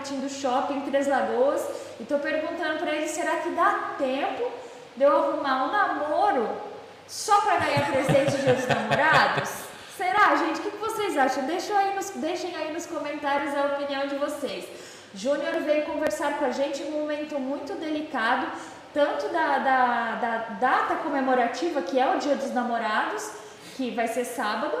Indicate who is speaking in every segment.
Speaker 1: marketing do shopping Três Lagoas, e tô perguntando para ele, será que dá tempo de eu arrumar um namoro só para ganhar presente de dos namorados? Será, gente? O que vocês acham? Deixem aí, nos, deixem aí nos comentários a opinião de vocês. Júnior veio conversar com a gente em um momento muito delicado, tanto da, da, da data comemorativa, que é o Dia dos Namorados, que vai ser sábado,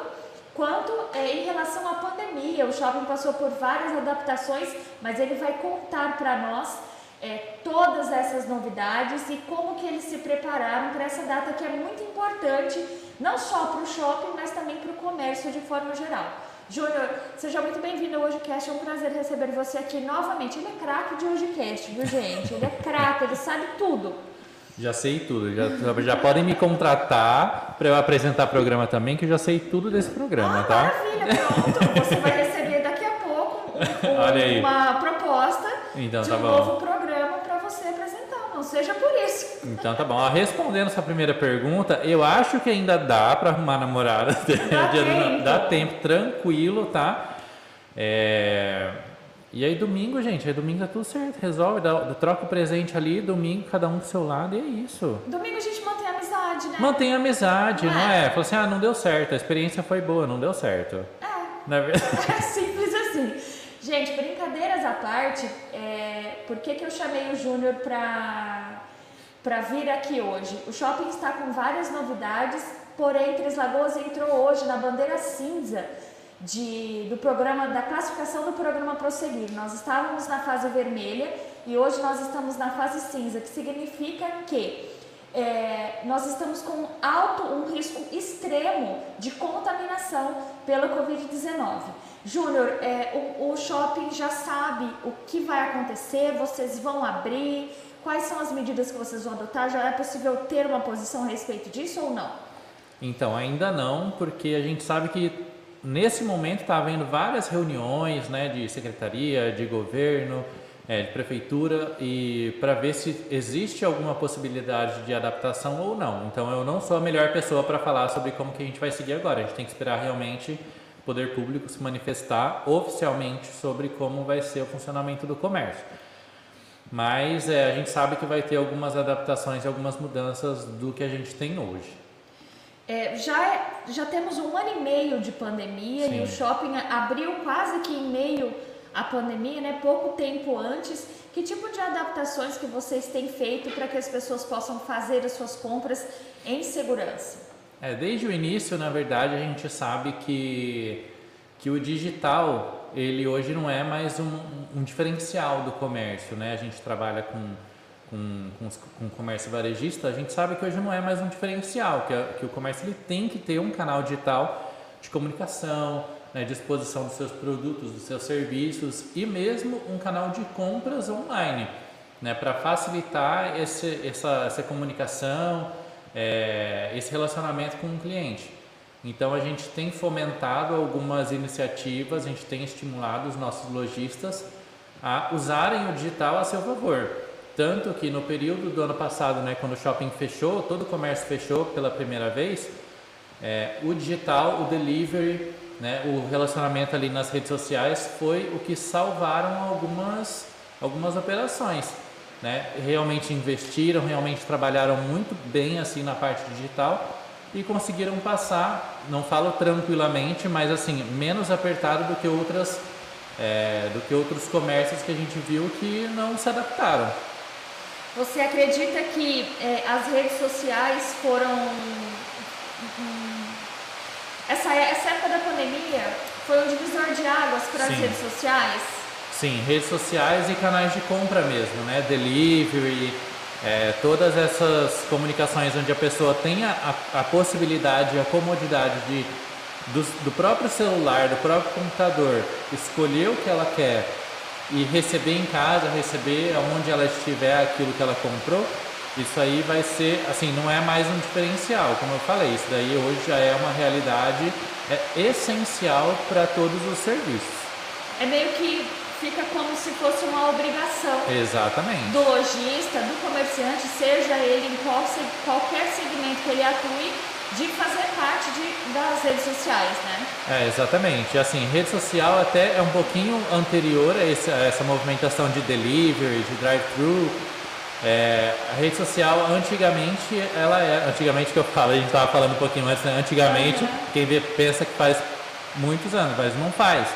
Speaker 1: quanto é, em relação à pandemia. O shopping passou por várias adaptações, mas ele vai contar para nós é, todas essas novidades e como que eles se prepararam para essa data que é muito importante, não só para o shopping, mas também para o comércio de forma geral. Júnior, seja muito bem-vindo ao HojeCast, é um prazer receber você aqui novamente. Ele é craque de HojeCast, viu gente? Ele é craque, ele sabe tudo.
Speaker 2: Já sei tudo, já, já podem me contratar para eu apresentar programa também, que eu já sei tudo desse programa,
Speaker 1: ah,
Speaker 2: tá?
Speaker 1: Maravilha, pronto. Você vai receber daqui a pouco um, uma proposta então, de tá um novo programa para você apresentar. Não seja por isso.
Speaker 2: Então tá bom. Respondendo essa primeira pergunta, eu acho que ainda dá para arrumar namorada.
Speaker 1: Dá tempo.
Speaker 2: dá tempo, tranquilo, tá? É... E aí domingo, gente, aí domingo tá tudo certo, resolve, dá, troca o presente ali, domingo cada um do seu lado e é isso.
Speaker 1: Domingo a gente mantém a amizade, né?
Speaker 2: Mantém a amizade, não, não é? é? Fala assim, ah, não deu certo, a experiência foi boa, não deu certo.
Speaker 1: É. Na é verdade. É simples assim. Gente, brincadeiras à parte, é, por que, que eu chamei o Júnior para para vir aqui hoje? O shopping está com várias novidades, porém Três Lagoas entrou hoje na bandeira cinza de, do programa, da classificação do programa Prosseguir. Nós estávamos na fase vermelha e hoje nós estamos na fase cinza, que significa que é, nós estamos com alto, um risco extremo de contaminação pela Covid-19. Júnior, é, o, o shopping já sabe o que vai acontecer, vocês vão abrir, quais são as medidas que vocês vão adotar? Já é possível ter uma posição a respeito disso ou não?
Speaker 2: Então, ainda não, porque a gente sabe que nesse momento está havendo várias reuniões né, de secretaria, de governo, é, de prefeitura e para ver se existe alguma possibilidade de adaptação ou não. Então eu não sou a melhor pessoa para falar sobre como que a gente vai seguir agora. A gente tem que esperar realmente o poder público se manifestar oficialmente sobre como vai ser o funcionamento do comércio. Mas é, a gente sabe que vai ter algumas adaptações e algumas mudanças do que a gente tem hoje.
Speaker 1: É, já, já temos um ano e meio de pandemia Sim. e o shopping abriu quase que em meio à pandemia, né? Pouco tempo antes. Que tipo de adaptações que vocês têm feito para que as pessoas possam fazer as suas compras em segurança?
Speaker 2: É, desde o início, na verdade, a gente sabe que, que o digital ele hoje não é mais um, um diferencial do comércio, né? A gente trabalha com com, com, com o comércio varejista, a gente sabe que hoje não é mais um diferencial, que, é, que o comércio ele tem que ter um canal digital de comunicação, né, de exposição dos seus produtos, dos seus serviços e mesmo um canal de compras online, né, para facilitar esse, essa, essa comunicação, é, esse relacionamento com o cliente. Então a gente tem fomentado algumas iniciativas, a gente tem estimulado os nossos lojistas a usarem o digital a seu favor. Tanto que no período do ano passado, né, quando o shopping fechou, todo o comércio fechou pela primeira vez, é, o digital, o delivery, né, o relacionamento ali nas redes sociais foi o que salvaram algumas, algumas operações. Né? Realmente investiram, realmente trabalharam muito bem assim na parte digital e conseguiram passar, não falo tranquilamente, mas assim menos apertado do que outras é, do que outros comércios que a gente viu que não se adaptaram.
Speaker 1: Você acredita que é, as redes sociais foram. Hum, essa, essa época da pandemia foi um divisor de águas para as redes sociais?
Speaker 2: Sim, redes sociais e canais de compra mesmo, né? Delivery, é, todas essas comunicações onde a pessoa tem a, a, a possibilidade, a comodidade de, do, do próprio celular, do próprio computador, escolher o que ela quer e receber em casa, receber aonde ela estiver aquilo que ela comprou, isso aí vai ser, assim, não é mais um diferencial, como eu falei, isso daí hoje já é uma realidade é essencial para todos os serviços.
Speaker 1: É meio que fica como se fosse uma obrigação
Speaker 2: Exatamente.
Speaker 1: do lojista, do comerciante, seja ele em qual, qualquer segmento que ele atue, de fazer parte de, das redes sociais, né?
Speaker 2: É, exatamente. Assim, rede social até é um pouquinho anterior a, esse, a essa movimentação de delivery, de drive-thru. É, a rede social, antigamente, ela é. Antigamente que eu falo, a gente estava falando um pouquinho antes, né? Antigamente, uhum. quem vê pensa que faz muitos anos, mas não faz.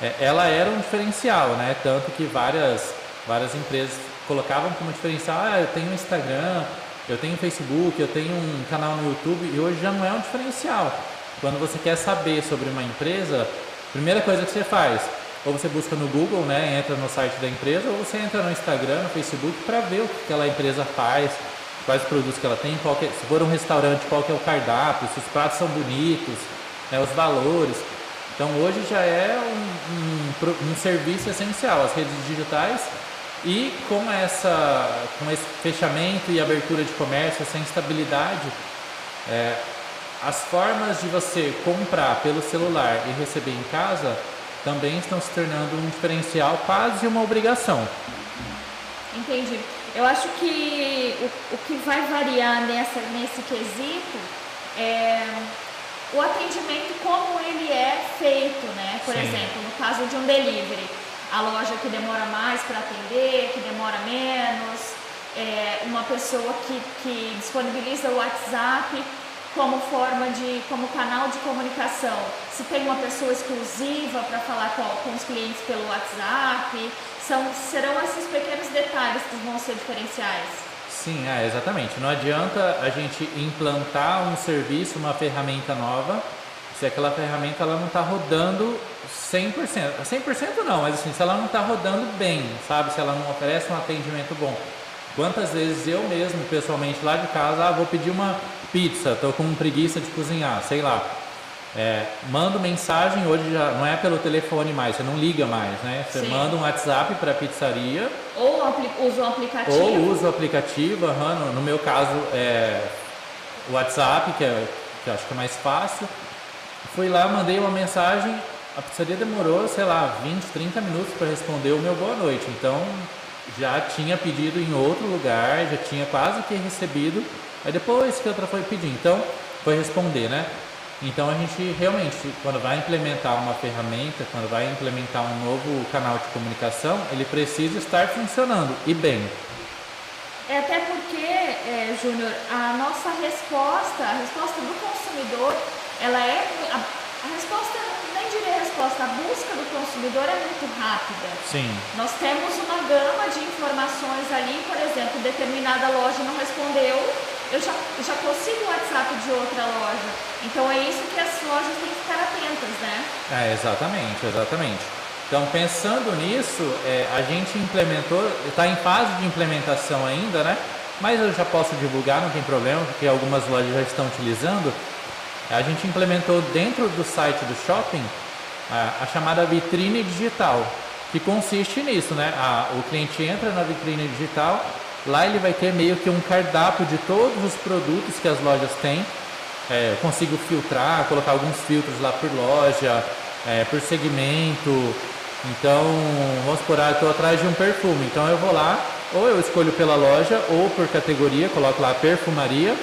Speaker 2: É, ela era um diferencial, né? Tanto que várias, várias empresas colocavam como diferencial, ah, eu tenho Instagram, eu tenho Facebook, eu tenho um canal no YouTube e hoje já não é um diferencial. Quando você quer saber sobre uma empresa, primeira coisa que você faz, ou você busca no Google, né, entra no site da empresa, ou você entra no Instagram, no Facebook para ver o que aquela empresa faz, quais produtos que ela tem, que, se for um restaurante, qual é o cardápio, se os pratos são bonitos, né, os valores. Então hoje já é um, um, um serviço essencial. As redes digitais e com, essa, com esse fechamento e abertura de comércio, essa instabilidade, é, as formas de você comprar pelo celular e receber em casa também estão se tornando um diferencial, quase uma obrigação.
Speaker 1: Entendi. Eu acho que o, o que vai variar nessa, nesse quesito é o atendimento, como ele é feito, né? Por Sim. exemplo, no caso de um delivery a loja que demora mais para atender, que demora menos, é, uma pessoa que, que disponibiliza o WhatsApp como forma de, como canal de comunicação. Se tem uma pessoa exclusiva para falar com, com, os clientes pelo WhatsApp, são, serão esses pequenos detalhes que vão ser diferenciais.
Speaker 2: Sim, é, exatamente. Não adianta a gente implantar um serviço, uma ferramenta nova, se aquela ferramenta ela não está rodando 100%. 100% não, mas assim, se ela não está rodando bem, sabe? Se ela não oferece um atendimento bom. Quantas vezes eu mesmo, pessoalmente, lá de casa, ah, vou pedir uma pizza, estou com preguiça de cozinhar, sei lá. É, mando mensagem, hoje já não é pelo telefone mais, você não liga mais, né? Você Sim. manda um WhatsApp para a pizzaria.
Speaker 1: Ou usa o aplicativo.
Speaker 2: Ou usa o aplicativo, uhum, no, no, meu caso é o WhatsApp, que, é, que acho que é mais fácil. Fui lá, mandei uma mensagem, a pizzaria demorou, sei lá, 20, 30 minutos para responder o meu boa noite. Então já tinha pedido em outro lugar, já tinha quase que recebido. Aí depois que outra foi pedir, então foi responder, né? Então a gente realmente, quando vai implementar uma ferramenta, quando vai implementar um novo canal de comunicação, ele precisa estar funcionando e bem.
Speaker 1: É até porque, é, Júnior, a nossa resposta, a resposta do consumidor, ela é a, a resposta diria a resposta, a busca do consumidor é muito rápida.
Speaker 2: Sim.
Speaker 1: Nós temos uma gama de informações ali, por exemplo, determinada loja não respondeu, eu já, já consigo o WhatsApp de outra loja. Então é isso que as lojas têm que ficar atentas, né?
Speaker 2: É, exatamente, exatamente. Então, pensando nisso, é, a gente implementou, está em fase de implementação ainda, né? Mas eu já posso divulgar, não tem problema, porque algumas lojas já estão utilizando. A gente implementou dentro do site do shopping a, a chamada vitrine digital, que consiste nisso, né? A, o cliente entra na vitrine digital, lá ele vai ter meio que um cardápio de todos os produtos que as lojas têm. É, eu consigo filtrar, colocar alguns filtros lá por loja, é, por segmento. Então, vamos supor, ah, estou atrás de um perfume, então eu vou lá, ou eu escolho pela loja, ou por categoria, coloco lá perfumaria,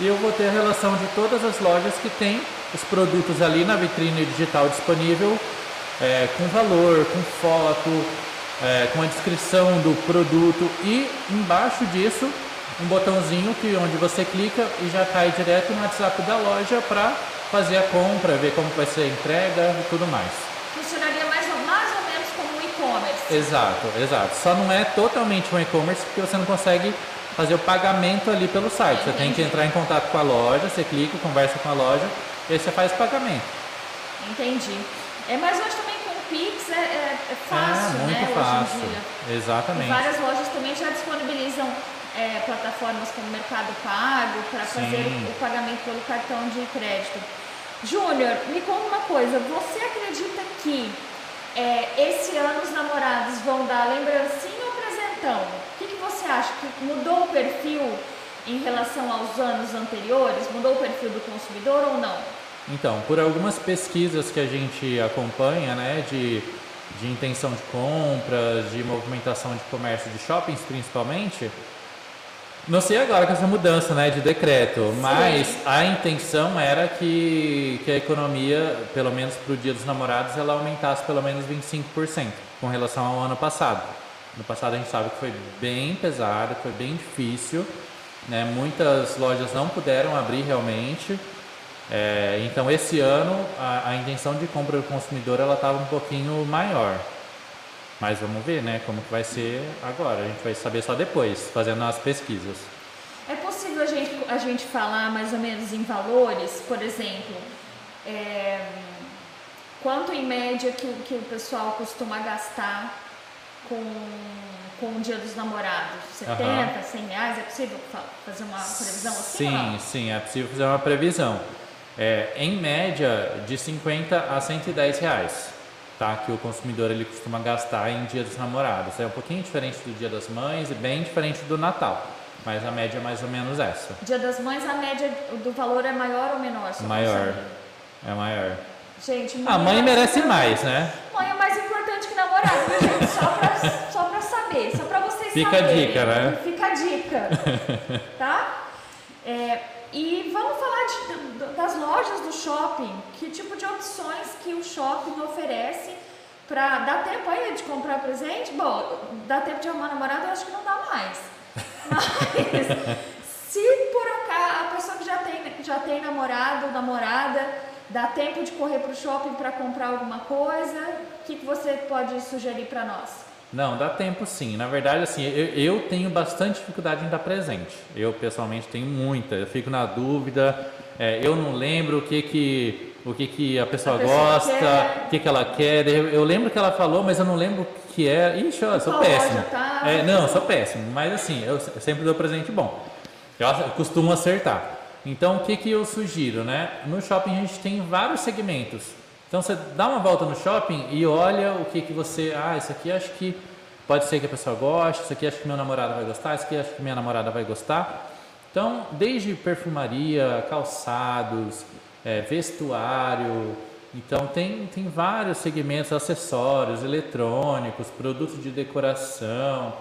Speaker 2: e eu vou ter a relação de todas as lojas que têm os produtos ali na vitrine digital disponível, é, com valor, com foto, é, com a descrição do produto e embaixo disso um botãozinho que onde você clica e já cai direto no WhatsApp da loja para fazer a compra, ver como vai ser a entrega e tudo mais.
Speaker 1: Funcionaria mais ou, mais ou menos como um e-commerce.
Speaker 2: Exato, exato. Só não é totalmente um e-commerce porque você não consegue fazer o pagamento ali pelo site. Você tem que entrar em contato com a loja, você clica, conversa com a loja e aí você faz o pagamento.
Speaker 1: Entendi. É, mas hoje também com o Pix é, é, é fácil,
Speaker 2: é, muito
Speaker 1: né?
Speaker 2: Fácil.
Speaker 1: Hoje em
Speaker 2: dia. Exatamente.
Speaker 1: Várias lojas também já disponibilizam é, plataformas como Mercado Pago para fazer o, o pagamento pelo cartão de crédito. Júnior, me conta uma coisa, você acredita que é, esse ano os namorados vão dar lembrancinha presentão? O que, que você acha? Que mudou o perfil em relação aos anos anteriores? Mudou o perfil do consumidor ou não?
Speaker 2: Então, por algumas pesquisas que a gente acompanha, né, de de intenção de compras, de movimentação de comércio de shoppings principalmente. Não sei agora com essa mudança né, de decreto, Sim. mas a intenção era que, que a economia, pelo menos para o Dia dos Namorados, ela aumentasse pelo menos 25% com relação ao ano passado. No passado a gente sabe que foi bem pesado, foi bem difícil, né? muitas lojas não puderam abrir realmente. É, então esse ano a, a, intenção de compra do consumidor ela estava um pouquinho maior. Mas vamos ver, né, como que vai ser agora. A gente vai saber só depois, fazendo as pesquisas.
Speaker 1: É possível a gente, a gente falar mais ou menos em valores, por exemplo, é, quanto em média que, que o pessoal costuma gastar com, com o Dia dos Namorados? 70, uhum. 100 reais? É possível fazer uma previsão assim?
Speaker 2: Sim, sim, é possível fazer uma previsão. É, em média, de 50 a 110 reais tá? que o consumidor ele costuma gastar em Dia dos Namorados. É um pouquinho diferente do Dia das Mães e bem diferente do Natal, mas a média é mais ou menos essa.
Speaker 1: Dia das Mães, a média do valor é maior ou menor?
Speaker 2: Maior. É maior.
Speaker 1: Gente,
Speaker 2: a mãe é merece mais, né?
Speaker 1: Mãe é mais importante que namorado, gente? Só
Speaker 2: Fica a dica, né?
Speaker 1: Fica a dica, tá? É, e vamos falar de, das lojas do shopping. Que tipo de opções que o shopping oferece para dar tempo aí de comprar presente? Bom, dá tempo de arrumar namorado, eu acho que não dá mais. Mas se por acaso a pessoa que já tem, já tem namorado ou namorada, dá tempo de correr para o shopping para comprar alguma coisa, o que, que você pode sugerir para nós?
Speaker 2: Não, dá tempo sim. Na verdade, assim, eu, eu, tenho bastante dificuldade em dar presente. Eu pessoalmente tenho muita. Eu fico na dúvida. É, eu não lembro o que que o que, que a pessoa, a pessoa gosta, quer. o que, que ela quer. Eu, eu, lembro que ela falou, mas eu não lembro o que é. Ixi, eu sou péssimo.
Speaker 1: Tá?
Speaker 2: É, não, sou péssimo. Mas assim, eu sempre dou presente bom. Eu costumo acertar. Então, o que, que eu sugiro, né? No shopping a gente tem vários segmentos. Então você dá uma volta no shopping e olha o que, que você. Ah, isso aqui acho que pode ser que a pessoa goste, isso aqui acho que meu namorado vai gostar, isso aqui acho que minha namorada vai gostar. Então, desde perfumaria, calçados, é, vestuário, então tem, tem vários segmentos, acessórios, eletrônicos, produtos de decoração,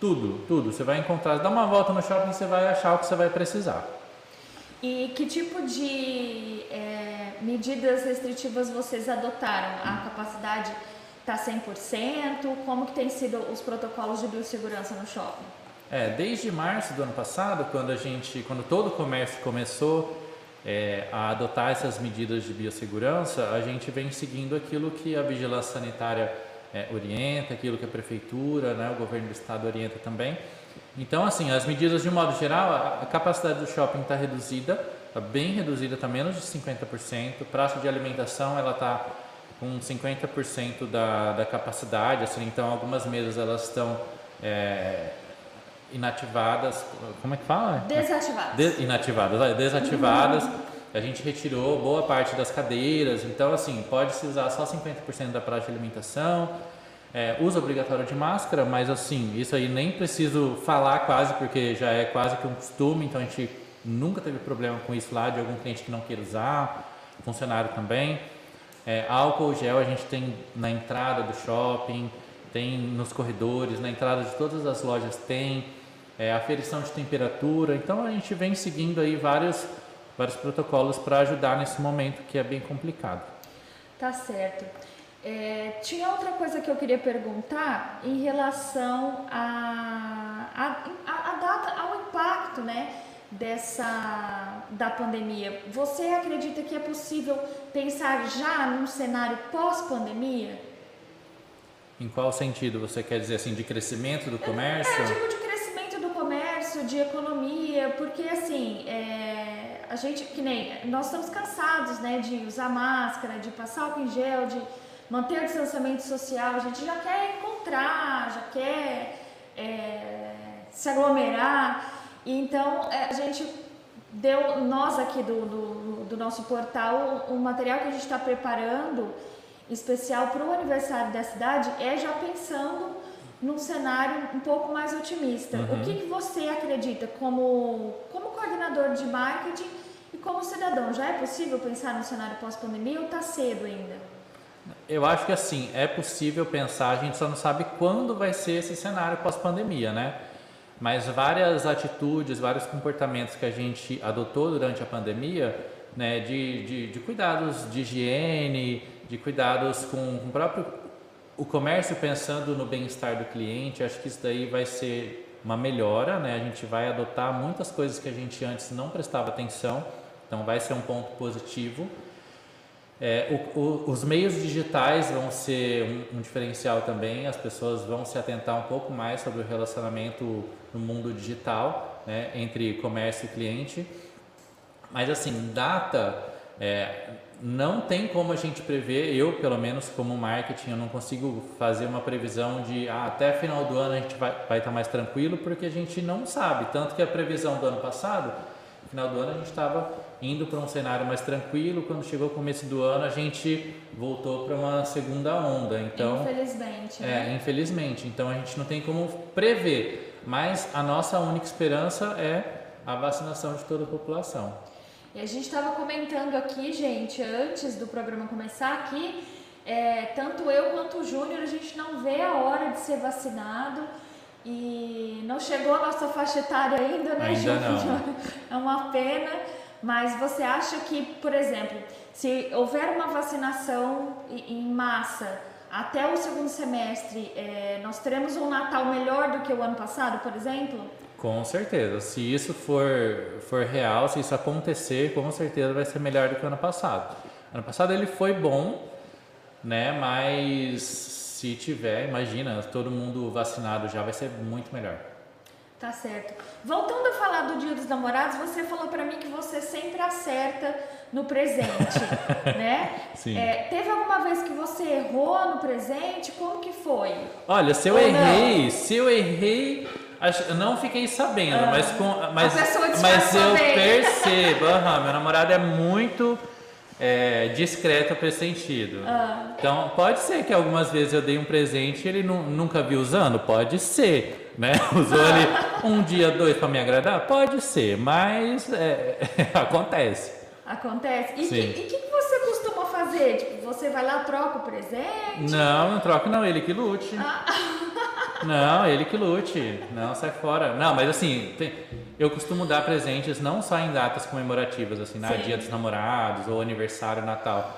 Speaker 2: tudo, tudo. Você vai encontrar, dá uma volta no shopping, você vai achar o que você vai precisar.
Speaker 1: E que tipo de é, medidas restritivas vocês adotaram? A capacidade está 100%? Como que tem sido os protocolos de biossegurança no shopping?
Speaker 2: É, desde março do ano passado, quando a gente, quando todo o comércio começou é, a adotar essas medidas de biossegurança, a gente vem seguindo aquilo que a vigilância sanitária é, orienta, aquilo que a prefeitura, né, o governo do estado orienta também. Então, assim, as medidas de modo geral, a capacidade do shopping está reduzida, está bem reduzida, está menos de 50%. Praça de alimentação, ela está com 50% da, da capacidade, assim, então algumas mesas elas estão é, inativadas, como é que fala?
Speaker 1: Desativadas.
Speaker 2: De, inativadas, desativadas. A gente retirou boa parte das cadeiras, então assim, pode se usar só 50% da praça de alimentação, é, uso obrigatório de máscara, mas assim, isso aí nem preciso falar quase, porque já é quase que um costume, então a gente nunca teve problema com isso lá, de algum cliente que não queira usar, funcionário também. É, álcool gel a gente tem na entrada do shopping, tem nos corredores, na entrada de todas as lojas tem, é, aferição de temperatura, então a gente vem seguindo aí vários, vários protocolos para ajudar nesse momento que é bem complicado.
Speaker 1: Tá certo. É, tinha outra coisa que eu queria perguntar em relação a, a, a, a data, ao impacto, né, dessa da pandemia. Você acredita que é possível pensar já num cenário pós-pandemia?
Speaker 2: Em qual sentido você quer dizer assim de crescimento do comércio?
Speaker 1: É, tipo de crescimento do comércio, de economia, porque assim é, a gente que nem nós estamos cansados, né, de usar máscara, de passar álcool em gel, de manter o distanciamento social, a gente já quer encontrar, já quer é, se aglomerar. Então é, a gente deu, nós aqui do, do, do nosso portal, o material que a gente está preparando especial para o aniversário da cidade é já pensando num cenário um pouco mais otimista. Uhum. O que, que você acredita como, como coordenador de marketing e como cidadão? Já é possível pensar no cenário pós-pandemia ou está cedo ainda?
Speaker 2: Eu acho que assim, é possível pensar, a gente só não sabe quando vai ser esse cenário pós-pandemia, né? Mas várias atitudes, vários comportamentos que a gente adotou durante a pandemia, né, de, de, de cuidados de higiene, de cuidados com, com o próprio o comércio pensando no bem-estar do cliente, acho que isso daí vai ser uma melhora, né? A gente vai adotar muitas coisas que a gente antes não prestava atenção, então vai ser um ponto positivo. É, o, o, os meios digitais vão ser um, um, diferencial também, as pessoas vão se atentar um pouco mais sobre o relacionamento no mundo digital, né, entre comércio e cliente. Mas assim, data, é, não tem como a gente prever, eu pelo menos como marketing, eu não consigo fazer uma previsão de ah, até final do ano a gente vai, vai estar mais tranquilo, porque a gente não sabe. Tanto que a previsão do ano passado, final do ano a gente estava indo para um cenário mais tranquilo, quando chegou o começo do ano a gente voltou para uma segunda onda. Então,
Speaker 1: infelizmente.
Speaker 2: É, né? infelizmente. Então a gente não tem como prever, mas a nossa única esperança é a vacinação de toda a população.
Speaker 1: E a gente estava comentando aqui, gente, antes do programa começar aqui, é, tanto eu quanto o Júnior, a gente não vê a hora de ser vacinado. E não chegou a nossa faixa etária ainda, né, Júnior? É uma pena. Mas você acha que, por exemplo, se houver uma vacinação em massa até o segundo semestre, é, nós teremos um Natal melhor do que o ano passado, por exemplo?
Speaker 2: Com certeza. Se isso for, for real, se isso acontecer, com certeza vai ser melhor do que o ano passado. Ano passado ele foi bom, né? Mas se tiver, imagina, todo mundo vacinado já vai ser muito melhor.
Speaker 1: Tá certo. Voltando a falar do Dia dos Namorados, você falou para mim que você sempre acerta no presente, né?
Speaker 2: Sim.
Speaker 1: É, teve alguma vez que você errou no presente? Como que foi?
Speaker 2: Olha, se eu Ou errei, não? se eu errei, eu não fiquei sabendo, ah, mas com, mas, mas eu percebo. Uhum, meu namorado é muito é, discreto para esse sentido. Ah. Então pode ser que algumas vezes eu dei um presente e ele nu, nunca viu usando, pode ser, né? Usou ele um dia, dois para me agradar, pode ser, mas é, acontece.
Speaker 1: Acontece. E o que, que, você costuma fazer? Tipo, você vai lá troca o presente?
Speaker 2: Não, não troco não, ele que lute. Ah. Não, ele que lute. Não, sai fora. Não, mas assim, tem, eu costumo dar presentes não só em datas comemorativas, assim, na Dia dos Namorados ou aniversário, Natal.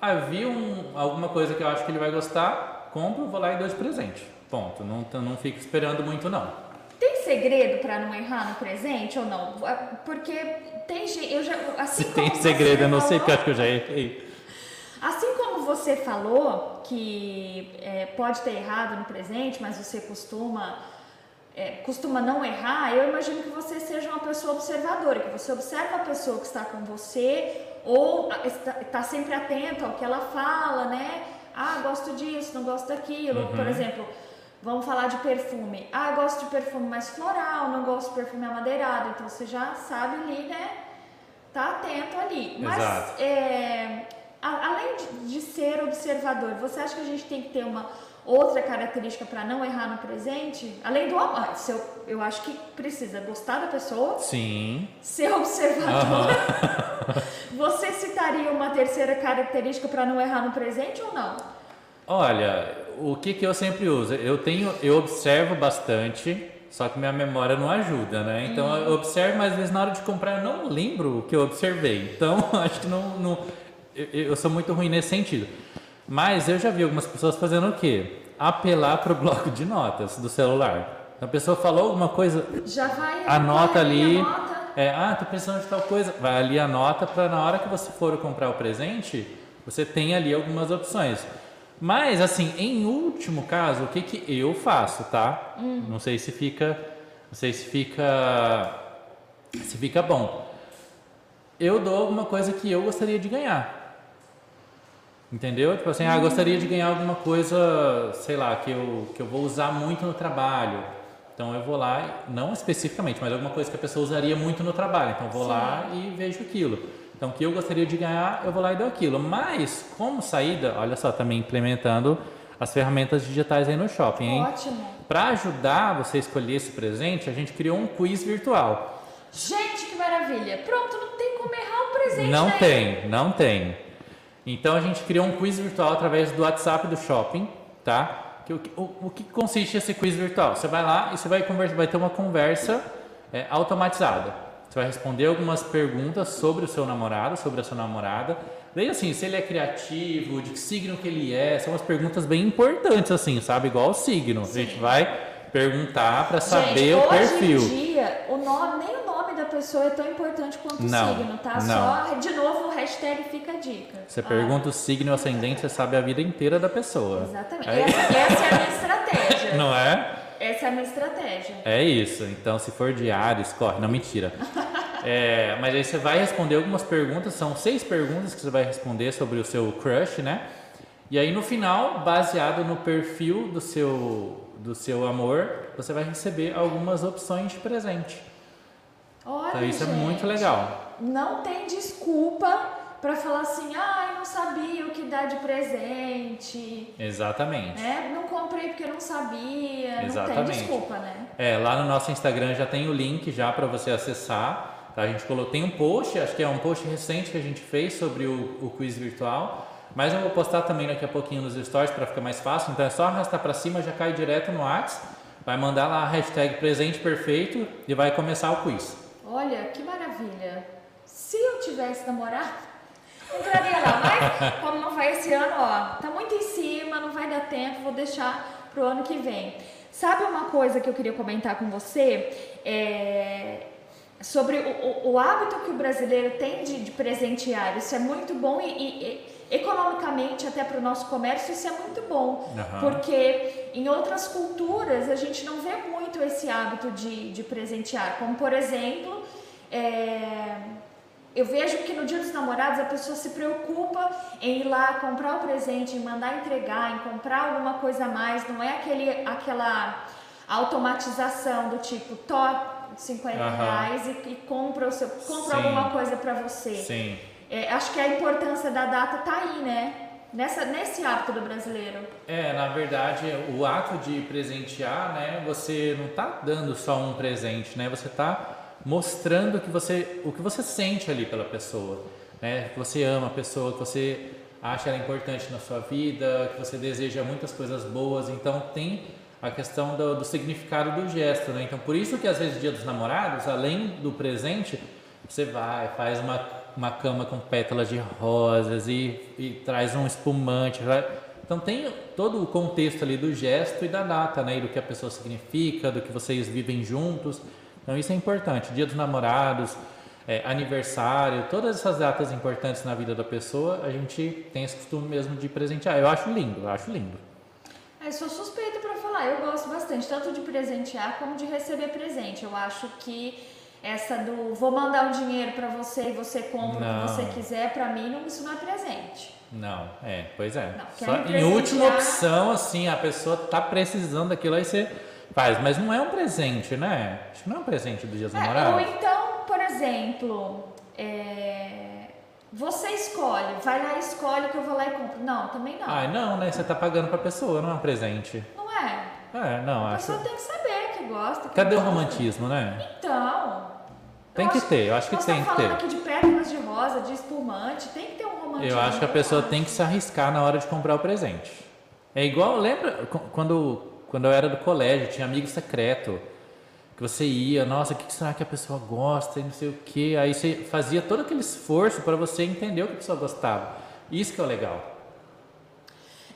Speaker 2: Havia ah, um, alguma coisa que eu acho que ele vai gostar, compro, vou lá e dou de presente. Ponto. Não, não fico esperando muito, não.
Speaker 1: Tem segredo para não errar no presente ou não? Ah, porque tem gente. Eu já, assim
Speaker 2: Se tem segredo, eu não sei, porque acho que eu já errei.
Speaker 1: Assim como você falou que é, pode ter errado no presente, mas você costuma é, costuma não errar, eu imagino que você seja uma pessoa observadora, que você observa a pessoa que está com você ou está, está sempre atento ao que ela fala, né? Ah, gosto disso, não gosto daquilo. Uhum. Por exemplo, vamos falar de perfume. Ah, gosto de perfume mais floral, não gosto de perfume amadeirado. Então você já sabe ali, né? Tá atento ali. Mas é, além de, de ser observador, você acha que a gente tem que ter uma outra característica para não errar no presente? Além do amor, eu, eu acho que precisa gostar da pessoa.
Speaker 2: Sim.
Speaker 1: Ser observador. Uhum. você citaria uma terceira característica para não errar no presente ou não?
Speaker 2: Olha, o que, que eu sempre uso? Eu tenho, eu observo bastante, só que minha memória não ajuda, né? Então hum. eu observo, mas às vezes na hora de comprar eu não lembro o que eu observei. Então acho que não, não eu, eu sou muito ruim nesse sentido. Mas eu já vi algumas pessoas fazendo o quê? Apelar para o bloco de notas do celular. A pessoa falou alguma coisa,
Speaker 1: já vai,
Speaker 2: anota
Speaker 1: vai,
Speaker 2: ali.
Speaker 1: Anota.
Speaker 2: É, ah, tô precisando de tal coisa. Vai ali, anota para na hora que você for comprar o presente, você tem ali algumas opções. Mas, assim, em último caso, o que, que eu faço, tá? Hum. Não sei se fica. Não sei se fica. Se fica bom. Eu dou alguma coisa que eu gostaria de ganhar. Entendeu? Tipo assim, ah, gostaria de ganhar alguma coisa, sei lá, que eu, que eu vou usar muito no trabalho. Então eu vou lá, não especificamente, mas alguma coisa que a pessoa usaria muito no trabalho. Então eu vou Sim. lá e vejo aquilo. Então o que eu gostaria de ganhar, eu vou lá e dou aquilo. Mas, como saída, olha só, também implementando as ferramentas digitais aí no shopping, hein?
Speaker 1: Ótimo.
Speaker 2: Para ajudar você a escolher esse presente, a gente criou um quiz virtual.
Speaker 1: Gente, que maravilha! Pronto, não tem como errar um presente,
Speaker 2: Não
Speaker 1: né?
Speaker 2: tem, não tem. Então a gente criou um quiz virtual através do WhatsApp do shopping, tá? O, o, o que consiste esse quiz virtual? Você vai lá e você vai, conversa, vai ter uma conversa é, automatizada. Você vai responder algumas perguntas sobre o seu namorado, sobre a sua namorada. Daí assim, se ele é criativo, de que signo que ele é, são umas perguntas bem importantes assim, sabe? Igual o signo. Sim. A gente vai perguntar para saber
Speaker 1: Gente,
Speaker 2: o perfil.
Speaker 1: Hoje em dia, o nome, nem o nome da pessoa é tão importante quanto não, o signo, tá? Não. Só, de novo, o hashtag fica a dica.
Speaker 2: Você ah. pergunta o signo ascendente, você sabe a vida inteira da pessoa.
Speaker 1: Exatamente. É. Essa, essa é a minha estratégia.
Speaker 2: Não é?
Speaker 1: Essa é a minha estratégia.
Speaker 2: É isso. Então, se for de Ares, corre. Não, mentira. é, mas aí você vai responder algumas perguntas. São seis perguntas que você vai responder sobre o seu crush, né? E aí, no final, baseado no perfil do seu, do seu amor, você vai receber algumas opções de presente.
Speaker 1: Olha,
Speaker 2: então, isso
Speaker 1: gente,
Speaker 2: é muito legal.
Speaker 1: Não tem desculpa para falar assim, ah, eu não sabia o que dar de presente.
Speaker 2: Exatamente.
Speaker 1: Né? Não comprei porque não sabia. Exatamente. Não tem desculpa, né?
Speaker 2: É, lá no nosso Instagram já tem o link já para você acessar. Tá? A gente colocou, tem um post, acho que é um post recente que a gente fez sobre o, o quiz virtual. Mas eu vou postar também daqui a pouquinho nos stories para ficar mais fácil. Então é só arrastar para cima, já cai direto no WhatsApp. Vai mandar lá a hashtag presente perfeito e vai começar o quiz.
Speaker 1: Olha, que maravilha. Se eu tivesse namorado, entraria lá. Mas como não vai esse ano, ó, tá muito em cima, não vai dar tempo, vou deixar pro ano que vem. Sabe uma coisa que eu queria comentar com você? É sobre o, o, o hábito que o brasileiro tem de, de presentear. Isso é muito bom e, e economicamente até para o nosso comércio isso é muito bom, uhum. porque em outras culturas a gente não vê muito esse hábito de, de presentear, como por exemplo, é, eu vejo que no dia dos namorados a pessoa se preocupa em ir lá comprar o presente, em mandar entregar, em comprar alguma coisa a mais, não é aquele, aquela automatização do tipo, top 50 uhum. reais e, e compra, o seu, compra alguma coisa para você.
Speaker 2: Sim.
Speaker 1: É, acho que a importância da data tá aí, né? Nessa, nesse hábito do brasileiro.
Speaker 2: É, na verdade, o ato de presentear, né? Você não tá dando só um presente, né? Você tá mostrando que você, o que você sente ali pela pessoa, né? Que você ama a pessoa, que você acha ela importante na sua vida, que você deseja muitas coisas boas. Então tem a questão do, do significado do gesto, né? Então por isso que às vezes dia dos namorados, além do presente, você vai, faz uma uma cama com pétalas de rosas e, e traz um espumante. Então tem todo o contexto ali do gesto e da data, né? E do que a pessoa significa, do que vocês vivem juntos. Então isso é importante. Dia dos namorados, é, aniversário, todas essas datas importantes na vida da pessoa, a gente tem esse costume mesmo de presentear. Eu acho lindo, eu acho lindo.
Speaker 1: Eu sou suspeita para falar, eu gosto bastante, tanto de presentear como de receber presente. Eu acho que essa do vou mandar um dinheiro para você e você compra não. o que você quiser, para mim não, isso não é presente.
Speaker 2: Não, é, pois é. Não, Só em última opção, assim, a pessoa tá precisando daquilo, aí você faz. Mas não é um presente, né? Acho que não é um presente do Dia dos é, Namorados.
Speaker 1: Ou então, por exemplo, é, você escolhe, vai lá e escolhe que eu vou lá e compro. Não, também não.
Speaker 2: Ah, não, né? Você tá pagando pra pessoa, não é um presente.
Speaker 1: Não é?
Speaker 2: É, não,
Speaker 1: a
Speaker 2: acho.
Speaker 1: pessoa tem que saber que gosta. Que
Speaker 2: Cadê
Speaker 1: gosta.
Speaker 2: o romantismo, né?
Speaker 1: Então.
Speaker 2: Tem que ter, eu acho que tem que ter.
Speaker 1: falando aqui de pétalas de rosa, de espumante, tem que ter um romantismo.
Speaker 2: Eu acho que a pessoa tem que se arriscar na hora de comprar o presente. É igual, lembra quando, quando eu era do colégio, tinha amigo secreto, que você ia, nossa, o que será que a pessoa gosta e não sei o que, aí você fazia todo aquele esforço para você entender o que a pessoa gostava. Isso que é o legal.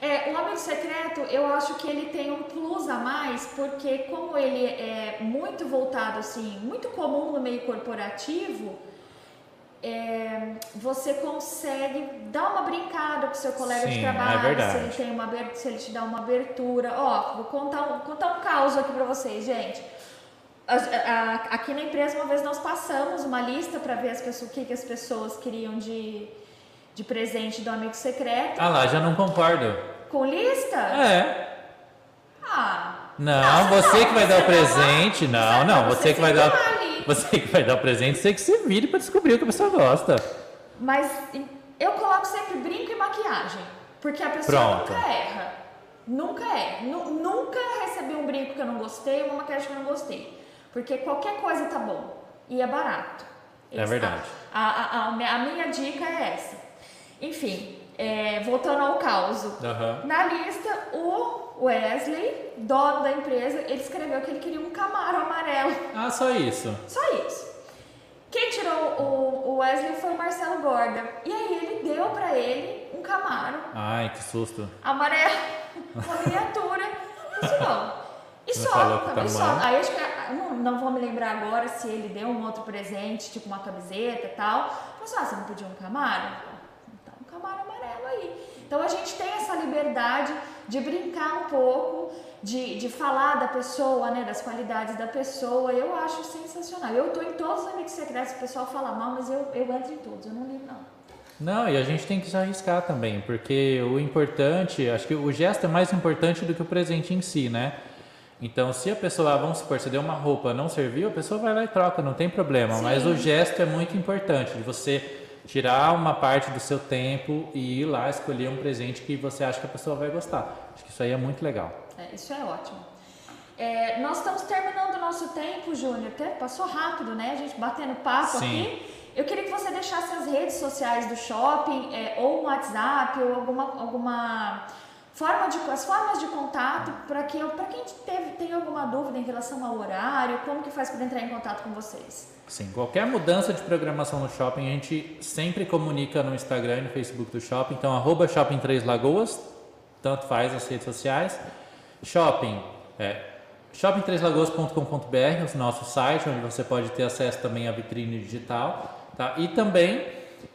Speaker 1: É, o amigo secreto, eu acho que ele tem um plus a mais, porque como ele é muito voltado assim, muito comum no meio corporativo, é, você consegue dar uma brincada com seu colega
Speaker 2: Sim,
Speaker 1: de trabalho,
Speaker 2: é
Speaker 1: se ele tem uma se ele te dá uma abertura. Ó, vou contar um, contar um caos aqui para vocês, gente. A, a, aqui na empresa uma vez nós passamos uma lista para ver as pessoas, o que, que as pessoas queriam de, de presente do amigo secreto.
Speaker 2: Ah lá, já não concordo.
Speaker 1: Com lista?
Speaker 2: É.
Speaker 1: Ah.
Speaker 2: Não, você que vai dar o presente. Não, não, você que vai dar. Você que vai dar o presente, você que se vire para descobrir o que a pessoa gosta.
Speaker 1: Mas eu coloco sempre brinco e maquiagem. Porque a pessoa Pronto. nunca erra. Nunca é. Nunca recebi um brinco que eu não gostei, uma maquiagem que eu não gostei. Porque qualquer coisa tá bom. E é barato.
Speaker 2: É verdade.
Speaker 1: A, a, a, a minha dica é essa. Enfim, é, voltando ao caos.
Speaker 2: Aham.
Speaker 1: Na lista, o Wesley, dono da empresa, ele escreveu que ele queria um Camaro amarelo.
Speaker 2: Ah, só isso.
Speaker 1: Só isso. Quem tirou o, o Wesley foi o Marcelo Gorda. E aí ele deu pra ele um Camaro
Speaker 2: Ai, que susto.
Speaker 1: amarelo, uma miniatura. Isso não. E
Speaker 2: Não
Speaker 1: só, também
Speaker 2: tá
Speaker 1: só. Aí acho que ah, não, não vou me lembrar agora se ele deu um outro presente, tipo uma camiseta e tal. Mas ah, você não pediu um Camaro? Então, um Camaro amarelo aí. Então a gente tem essa liberdade de brincar um pouco, de, de falar da pessoa, né, das qualidades da pessoa. Eu acho sensacional. Eu tô em todos os amigos secretos, o pessoal fala mal, mas eu, eu entro em todos, eu não ligo não.
Speaker 2: Não, e a gente tem que se arriscar também, porque o importante, acho que o gesto é mais importante do que o presente em si, né? Então, se a pessoa, vamos supor, você deu uma roupa, não serviu, a pessoa vai lá e troca, não tem problema.
Speaker 1: Sim.
Speaker 2: Mas o gesto é muito importante, de você tirar uma parte do seu tempo e ir lá escolher um presente que você acha que a pessoa vai gostar. Acho que isso aí é muito legal.
Speaker 1: É, isso é ótimo. É, nós estamos terminando o nosso tempo, Júnior. Até Passou rápido, né? A gente batendo papo
Speaker 2: Sim.
Speaker 1: aqui. Eu queria que você deixasse as redes sociais do shopping, é, ou um WhatsApp, ou alguma, alguma forma de as formas de contato para que para quem teve, tem alguma dúvida em relação ao horário, como que faz para entrar em contato com vocês?
Speaker 2: Sim, qualquer mudança de programação no shopping, a gente sempre comunica no Instagram e no Facebook do shopping. Então, arroba Shopping Lagoas, tanto faz as redes sociais. Shopping, é o nosso site, onde você pode ter acesso também à vitrine digital. Tá? E também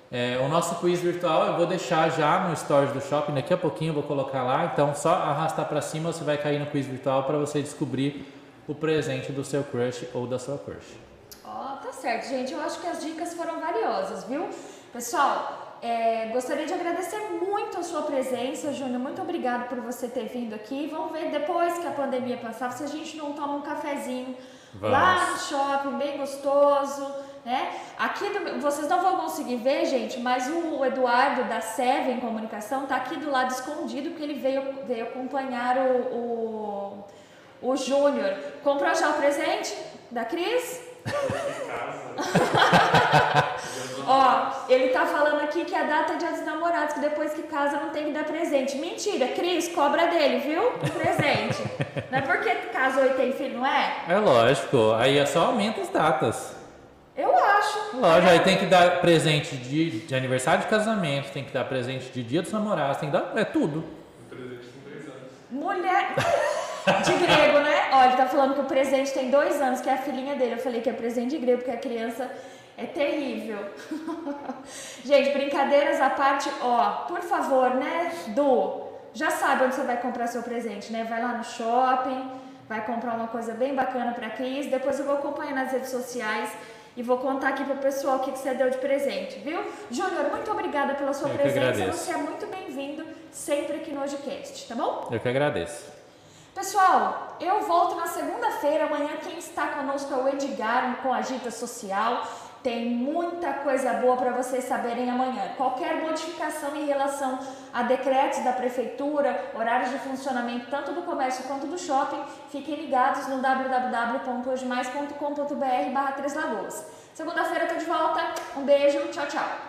Speaker 2: é, o nosso quiz virtual eu vou deixar já no stories do shopping, daqui a pouquinho eu vou colocar lá. Então, só arrastar para cima você vai cair no quiz virtual para você descobrir o presente do seu crush ou da sua crush.
Speaker 1: Ó, tá certo, gente. Eu acho que as dicas foram valiosas, viu? Pessoal, é, gostaria de agradecer muito a sua presença, Júnior. Muito obrigado por você ter vindo aqui. Vamos ver depois que a pandemia passar se a gente não toma um cafezinho
Speaker 2: Vamos.
Speaker 1: lá no shopping, bem gostoso, né? Aqui do- vocês não vão conseguir ver, gente, mas o Eduardo da Seven Comunicação tá aqui do lado escondido porque ele veio, veio acompanhar o, o, o Júnior. Comprou já o presente da Cris? Ó, ele tá falando aqui que a data é dia dos namorados, que depois que casa não tem que dar presente. Mentira, Cris, cobra dele, viu? O presente. não é porque casou e tem filho, não é?
Speaker 2: É lógico, aí é só aumenta as datas.
Speaker 1: Eu acho.
Speaker 2: Lógico, aí tem que dar presente de, de aniversário de casamento, tem que dar presente de dia dos namorados, tem que dar. É tudo.
Speaker 1: Mulher. De grego, né? Ó, ele tá falando que o presente tem dois anos, que é a filhinha dele. Eu falei que é presente de grego, porque a criança é terrível. Gente, brincadeiras à parte, ó, por favor, né, Du? Já sabe onde você vai comprar seu presente, né? Vai lá no shopping, vai comprar uma coisa bem bacana pra Cris. Depois eu vou acompanhar nas redes sociais e vou contar aqui pro pessoal o que, que você deu de presente, viu? Júnior, muito obrigada pela sua
Speaker 2: Eu
Speaker 1: presença. Você é muito bem-vindo sempre aqui no Hojicast, tá bom?
Speaker 2: Eu que agradeço.
Speaker 1: Pessoal, eu volto na segunda-feira. Amanhã quem está conosco é o Edgar com Agita Social. Tem muita coisa boa para vocês saberem amanhã. Qualquer modificação em relação a decretos da prefeitura, horários de funcionamento tanto do comércio quanto do shopping, fiquem ligados no www.hojemais.com.br barra Três Lagoas. Segunda-feira eu tô de volta. Um beijo, tchau, tchau.